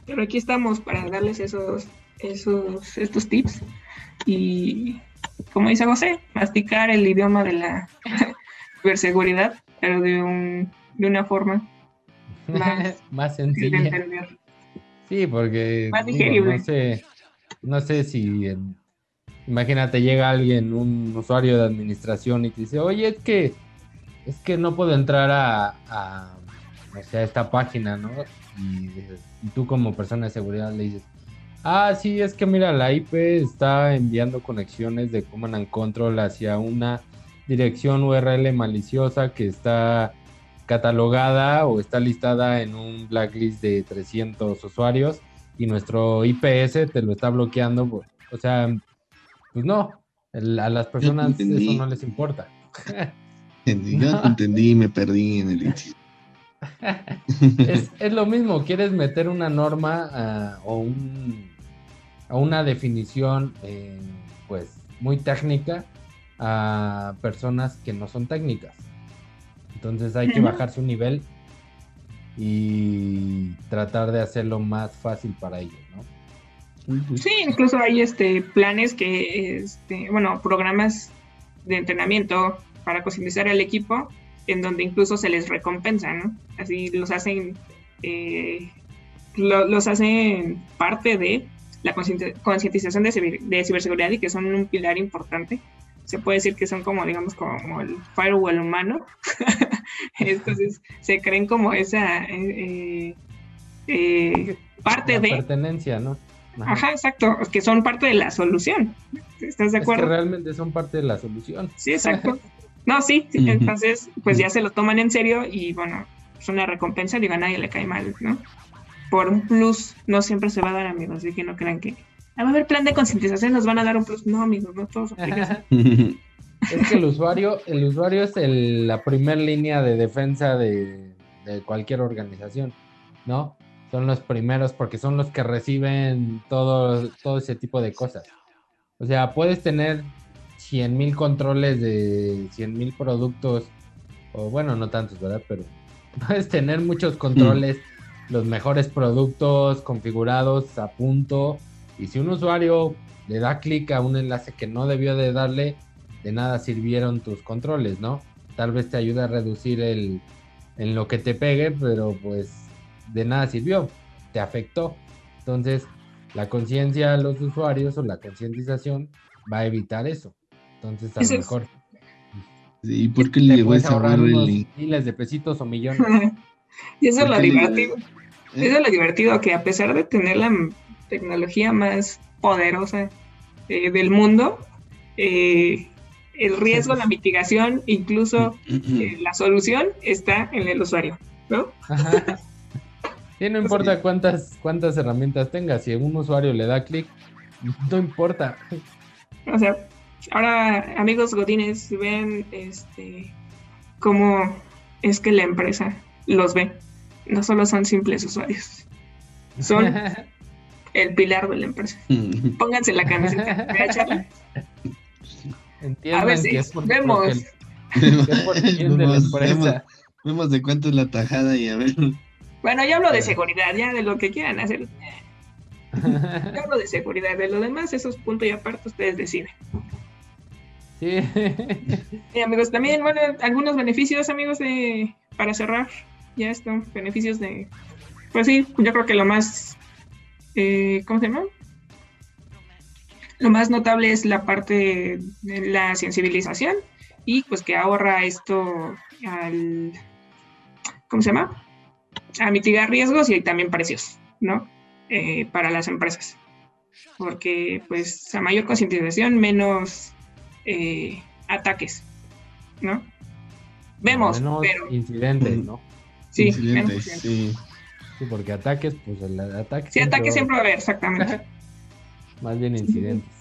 Pero aquí estamos para darles esos, esos, estos tips y, como dice José, masticar el idioma de la ciberseguridad, pero de, un, de una forma más, más sencilla. Sí, porque no sé, no sé si imagínate llega alguien, un usuario de administración y te dice, oye, es que es que no puedo entrar a, a, esta página, ¿no? Y, tú como persona de seguridad le dices, Ah, sí, es que mira, la IP está enviando conexiones de Command and Control hacia una dirección URL maliciosa que está catalogada o está listada en un blacklist de 300 usuarios y nuestro IPS te lo está bloqueando. O sea, pues no, a las personas eso no les importa. Yo entendí y me perdí en el inicio. es, lo mismo, quieres meter una norma ah, o un a una definición eh, pues muy técnica a personas que no son técnicas. Entonces hay que bajar su nivel y tratar de hacerlo más fácil para ellos, ¿no? Sí, incluso hay este planes que, este, bueno, programas de entrenamiento para concientizar al equipo, en donde incluso se les recompensa, ¿no? Así los hacen, eh, los hacen parte de la concientización de, ciberseguridad y que son un pilar importante. Se puede decir que son como, digamos, como el firewall humano. Entonces, se creen como esa eh, eh, parte de... Pertenencia, ¿no? Ajá. exacto, que son parte de la solución. ¿Estás de acuerdo? que realmente son parte de la solución. Sí, exacto. No, sí, entonces, pues ya se lo toman en serio y bueno, es una recompensa, digo, a nadie le cae mal, ¿no? Por un plus no siempre se va a dar, amigos. Así que no crean que a ver plan de concientización nos van a dar un plus. No, amigos, no todos Es que el usuario, el usuario es la primera línea de defensa de, cualquier organización, ¿no? Son los primeros porque son los que reciben todo, todo ese tipo de cosas. O sea, puedes tener 100 mil controles de 100 mil productos, o bueno, no tantos, ¿verdad? Pero puedes tener muchos controles los mejores productos configurados a punto. Y si un usuario le da clic a un enlace que no debió de darle, de nada sirvieron tus controles, ¿no? Tal vez te ayude a reducir el en lo que te pegue, pero pues de nada sirvió, te afectó. Entonces, la conciencia de los usuarios o la concientización va a evitar eso. Entonces, a lo mejor. ¿Y por qué le voy a ahorrar miles de pesitos o millones? y eso es lo divertido. Eso es lo divertido, que a pesar de tener la tecnología más poderosa eh, del mundo, eh, el riesgo, la mitigación, incluso eh, la solución está en el usuario, ¿no? Sí, no importa cuántas, cuántas herramientas tenga, si un usuario le da clic, no importa. O sea, ahora, amigos godines, ven este cómo es que la empresa los ve no solo son simples usuarios, son el pilar de la empresa. Pónganse la camiseta, a ver si vemos. vemos, de cuánto es la tajada y a ver. Bueno, yo hablo de seguridad, ya de lo que quieran hacer. Yo hablo de seguridad, de lo demás, esos puntos y aparte ustedes deciden. Sí. Y amigos, también, bueno, algunos beneficios, amigos, de para cerrar ya están beneficios de, pues sí, yo creo que lo más, eh, ¿cómo se llama? Lo más notable es la parte de la sensibilización y pues que ahorra esto al, ¿cómo se llama? A mitigar riesgos y también precios, ¿no? Eh, para las empresas. Porque pues a mayor concientización, menos eh, ataques, ¿no? Vemos, pero... Incidentes, ¿no? Sí, sí. sí. porque ataques, pues el ataque. Sí, ataques siempre va a haber, exactamente. más bien incidentes.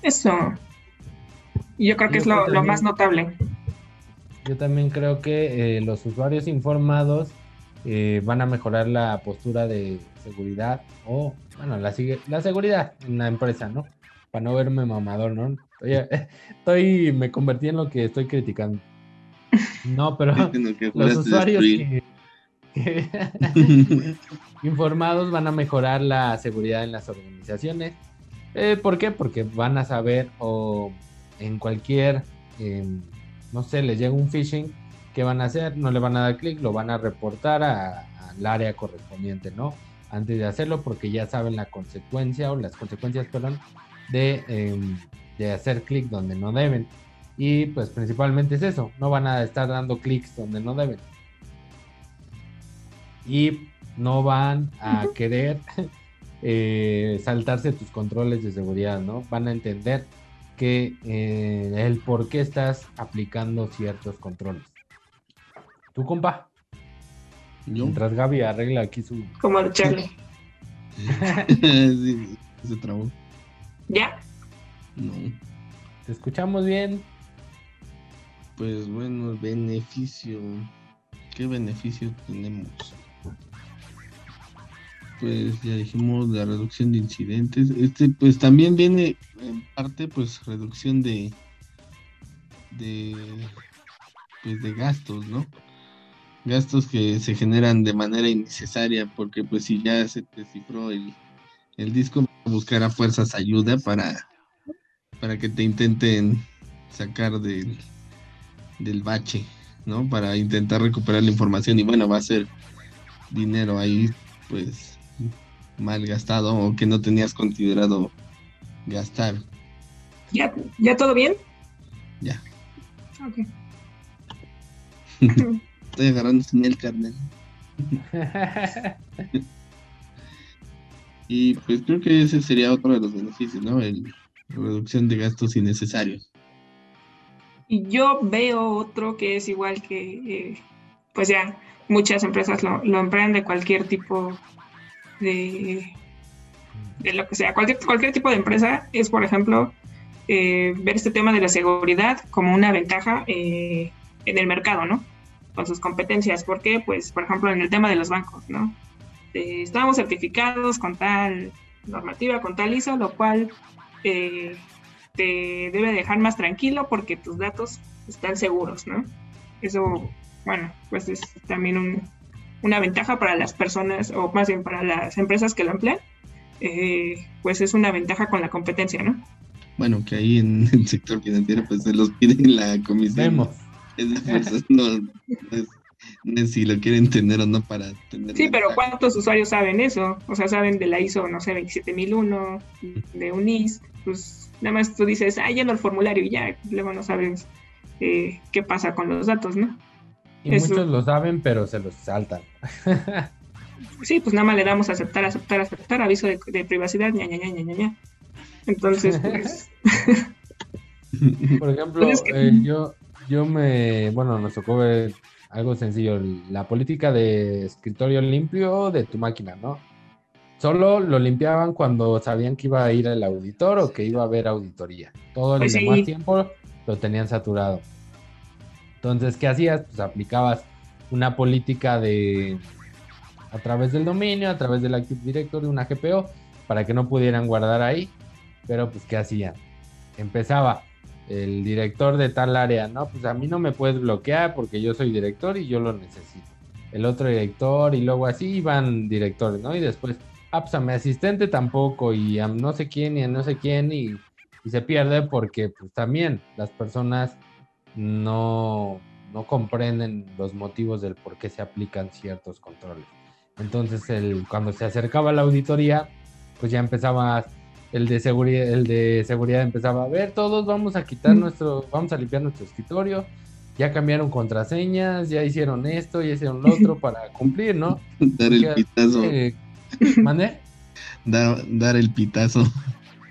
Eso. Y yo creo que es lo, más notable. Yo también creo que eh, los usuarios informados eh, van a mejorar la postura de seguridad o, bueno, la, la seguridad en la empresa, ¿no? Para no verme mamador, ¿no? Estoy, estoy, me convertí en lo que estoy criticando. No, pero los usuarios informados van a mejorar la seguridad en las organizaciones. Eh, ¿Por qué? Porque van a saber o en cualquier, em, no sé, les llega un phishing, ¿qué van a hacer? No le van a dar clic, lo van a reportar al área correspondiente, ¿no? Antes de hacerlo, porque ya saben la consecuencia o las consecuencias, perdón, de, em, de hacer clic donde no deben. Y pues principalmente es eso, no van a estar dando clics donde no deben. Y no van a querer eh, saltarse tus controles de seguridad, ¿no? Van a entender que eh, el por qué estás aplicando ciertos controles. ¿Tú, compa? Yo. Mientras Gaby arregla aquí su... Como el Charlie. sí, se trabó. ¿Ya? No. ¿Te escuchamos bien? Pues bueno, beneficio. ¿Qué beneficio tenemos? Pues ya dijimos la reducción de incidentes. Este, pues también viene en parte, pues reducción de, de, pues de gastos, ¿no? Gastos que se generan de manera innecesaria, porque pues si ya se descifró el, el disco, buscar a fuerzas ayuda para, para que te intenten sacar del, del bache, ¿no? Para intentar recuperar la información y bueno, va a ser dinero ahí, pues mal gastado o que no tenías considerado gastar. ¿Ya, ¿Ya todo bien? Ya. Ok. Estoy agarrando señal, carnal. Y pues creo que ese sería otro de los beneficios, ¿no? El, la reducción de gastos innecesarios. Y yo veo otro que es igual que, eh, pues ya, muchas empresas lo, lo de cualquier tipo de, de lo que sea. Cualquier, cualquier tipo de empresa es, por ejemplo, eh, ver este tema de la seguridad como una ventaja eh, en el mercado, ¿no? Con sus competencias. porque Pues, por ejemplo, en el tema de los bancos, ¿no? Estamos certificados con tal normativa, con tal ISO, lo cual eh, te debe dejar más tranquilo porque tus datos están seguros, ¿no? Eso, bueno, pues es también un, una ventaja para las personas, o más bien para las empresas que lo emplean, eh, pues es una ventaja con la competencia, ¿no? Bueno, que ahí en el sector financiero pues se los piden la comisión. Vemos. Es no, no es, no es si lo quieren tener o no para tener. Sí, pero ventaja. ¿cuántos usuarios saben eso? O sea, saben de la ISO, no sé, 27001, de UNIS, pues nada más tú dices, ah, lleno el formulario y ya, luego no sabes eh, qué pasa con los datos, ¿no? Y Eso. muchos lo saben, pero se los saltan. Sí, pues nada más le damos a aceptar, aceptar, aceptar, aviso de, de privacidad, ña, ña, ña, ña, ña, ña. Entonces, pues, Por ejemplo, Pues es que- eh, yo, yo me, bueno, nos tocó ver algo sencillo, la política de escritorio limpio de tu máquina, ¿no? Solo lo limpiaban cuando sabían que iba a ir el auditor o que iba a haber auditoría. Todo el Pues sí. demás tiempo lo tenían saturado. Entonces, ¿qué hacías? Pues aplicabas una política de a través del dominio, a través del Active Directory, una GPO, para que no pudieran guardar ahí. Pero, pues, ¿qué hacían? Empezaba el director de tal área, no, pues a mí no me puedes bloquear porque yo soy director y yo lo necesito. El otro director y luego así iban directores, ¿no? Y después, ah, pues a mi asistente tampoco y a no sé quién y a no sé quién y, y se pierde porque pues también las personas no, no comprenden los motivos del por qué se aplican ciertos controles. Entonces, el, cuando se acercaba la auditoría, pues ya empezaba el de seguridad, el de seguridad empezaba a ver, todos vamos a quitar nuestro, vamos a limpiar nuestro escritorio, ya cambiaron contraseñas, ya hicieron esto, ya hicieron lo otro para cumplir, ¿no? Dar el pitazo. eh, ¿Mandé? Dar, dar el pitazo.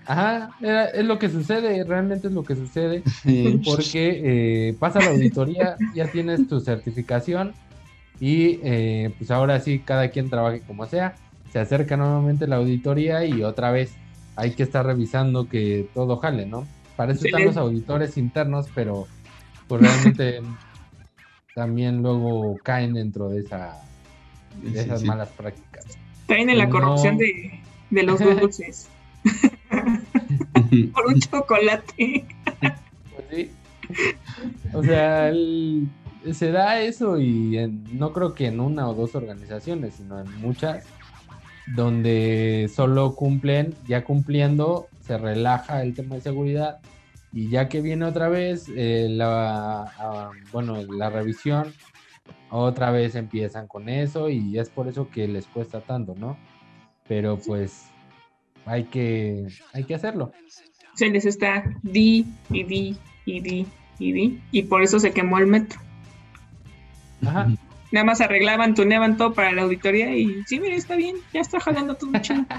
Ajá, era- es lo que sucede, realmente es lo que sucede. Porque eh, pasa la auditoría, ya tienes tu certificación y eh, pues ahora sí, cada quien trabaje como sea, se acerca nuevamente la auditoría y otra vez hay que estar revisando que todo jale, ¿no? Para eso están los auditores internos, pero pues realmente también luego caen dentro de, esa, de Sí, esas sí. malas prácticas. Caen en la No. corrupción de, de los dulces por un chocolate. Pues sí. O sea, el- se da eso y en- no creo que en una o dos organizaciones, sino en muchas, donde solo cumplen, ya cumpliendo, se relaja el tema de seguridad y ya que viene otra vez eh, la, ah, bueno, la revisión, otra vez empiezan con eso y es por eso que les cuesta tanto, ¿no? Pero pues hay que, hay que hacerlo. Se les está di y di y di y di. Y por eso se quemó el metro. Ajá. Nada más arreglaban, tuneaban todo para la auditoría y sí, mira, está bien, ya está jalando todo chido.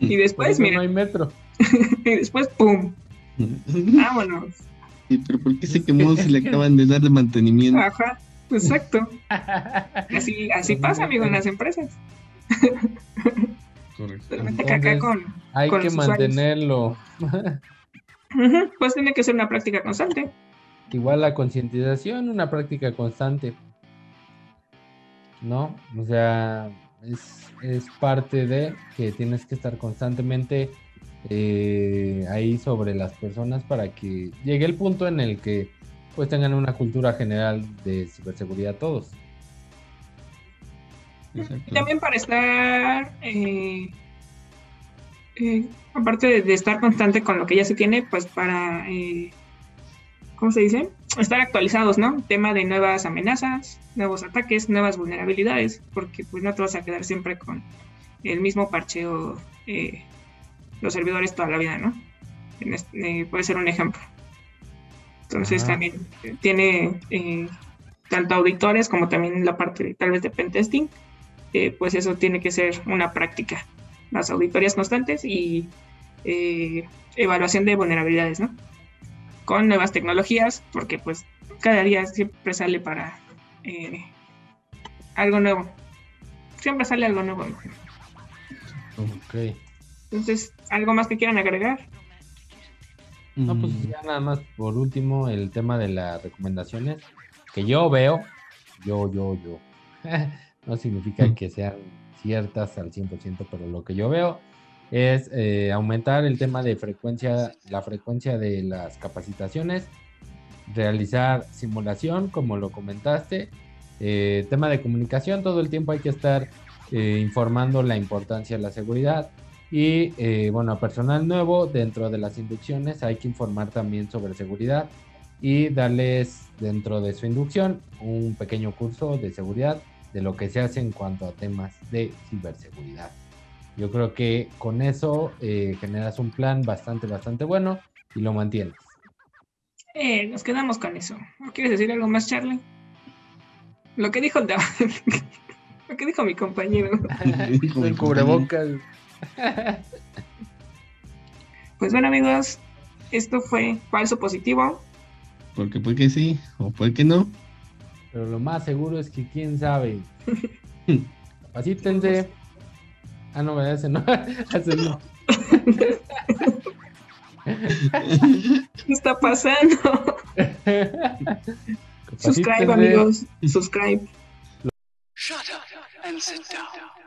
Y después, eso no mira, hay metro. y después, ¡pum! Vámonos. Sí, pero ¿por qué se quemó si le acaban de dar de mantenimiento? Ajá, exacto. Así, así pasa, amigo, en las empresas. Correcto. Entonces, con. Hay con que mantenerlo. Pues tiene que ser una práctica constante. Igual la concientización, una práctica constante. ¿No? O sea, es, es parte de que tienes que estar constantemente eh, ahí sobre las personas para que llegue el punto en el que pues tengan una cultura general de ciberseguridad todos. Exacto. Y también para estar, eh, eh, aparte de, de estar constante con lo que ya se tiene, pues para, eh, ¿cómo se dice? Estar actualizados, ¿no? Tema de nuevas amenazas, nuevos ataques, nuevas vulnerabilidades, porque pues no te vas a quedar siempre con el mismo parcheo eh, los servidores toda la vida, ¿no? En este- eh, puede ser un ejemplo. Entonces Ajá. también eh, tiene eh, tanto auditores como también la parte tal vez de pentesting eh, pues eso tiene que ser una práctica. Las auditorías constantes y eh, evaluación de vulnerabilidades, ¿no? Con nuevas tecnologías, porque pues cada día siempre sale para eh, algo nuevo. Siempre sale algo nuevo. Ok. Entonces, ¿algo más que quieran agregar? No, pues Mm, ya nada más por último el tema de las recomendaciones que yo veo, yo, yo, yo, no significa Mm. que sean ciertas al 100%, pero lo que yo veo es eh, aumentar el tema de frecuencia, la frecuencia de las capacitaciones, realizar simulación, como lo comentaste, eh, tema de comunicación, todo el tiempo hay que estar eh, informando la importancia de la seguridad, y eh, bueno, a personal nuevo, dentro de las inducciones hay que informar también sobre seguridad y darles dentro de su inducción un pequeño curso de seguridad de lo que se hace en cuanto a temas de ciberseguridad. Yo creo que con eso eh, generas un plan bastante, bastante bueno y lo mantienes. Eh, nos quedamos con eso. ¿No quieres decir algo más, Charlie? Lo que dijo el lo que dijo mi compañero. El cubrebocas. Pues bueno, amigos, esto fue falso positivo. Porque puede que sí, o puede que no. Pero lo más seguro es que quién sabe. Capacítense. Ah, no, ese no. Ese no. ¿Qué está pasando? Subscribe, amigos. Subscribe. Shut up and sit down.